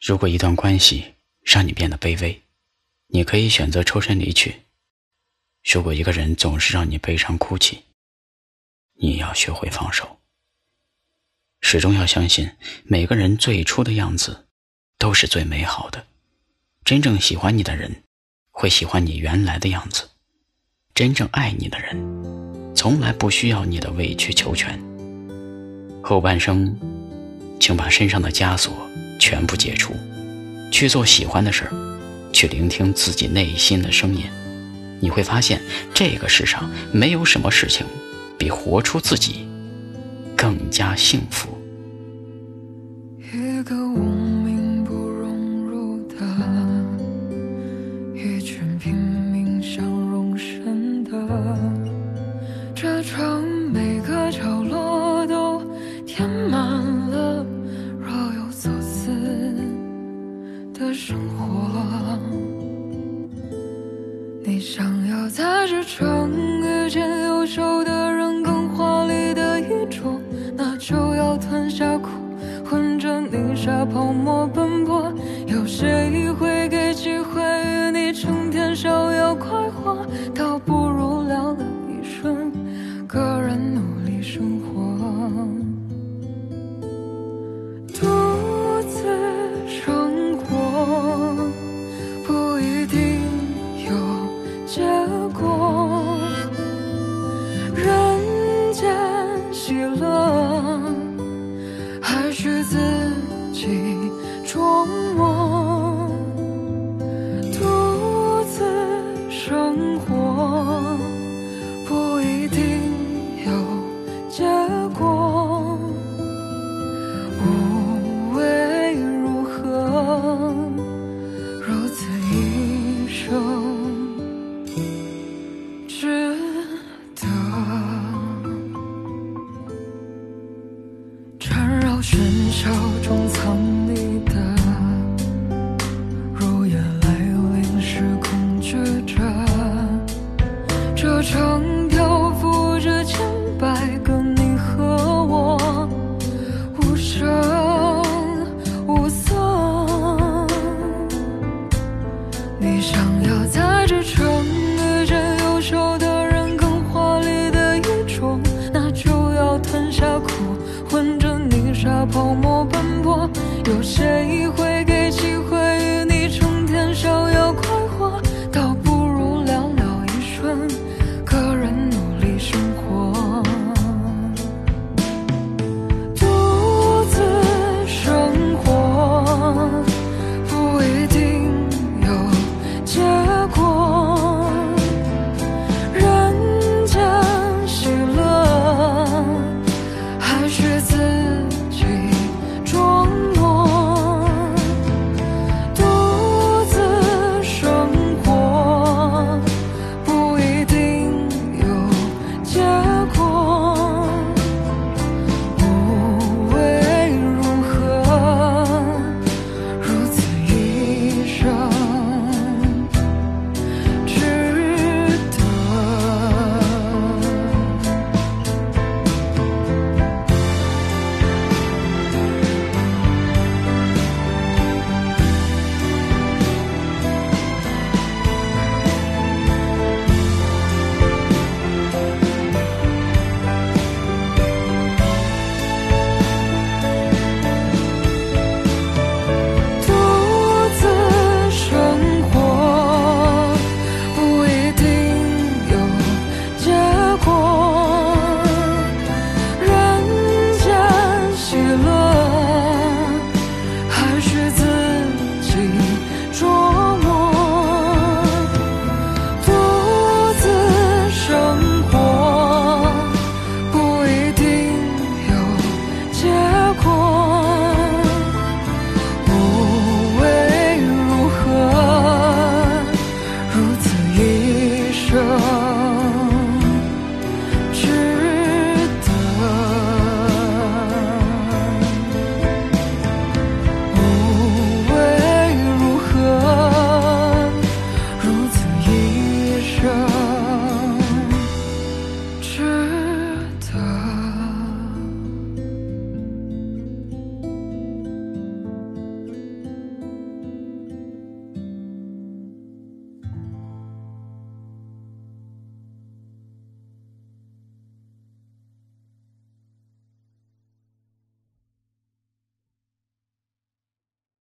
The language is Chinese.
如果一段关系让你变得卑微，你可以选择抽身离去；如果一个人总是让你悲伤哭泣，你要学会放手。始终要相信，每个人最初的样子都是最美好的。真正喜欢你的人，会喜欢你原来的样子；真正爱你的人，从来不需要你的委曲求全。后半生，请把身上的枷锁全部解除，去做喜欢的事儿，去聆听自己内心的声音。你会发现，这个世上没有什么事情比活出自己更加幸福。一个无生活。你想要在这城遇见优秀的人，更华丽的衣着，那就要吞下苦。混着泥沙泡沫奔波，有谁会给机会与你成天逍遥快活？倒不如己琢磨，Kh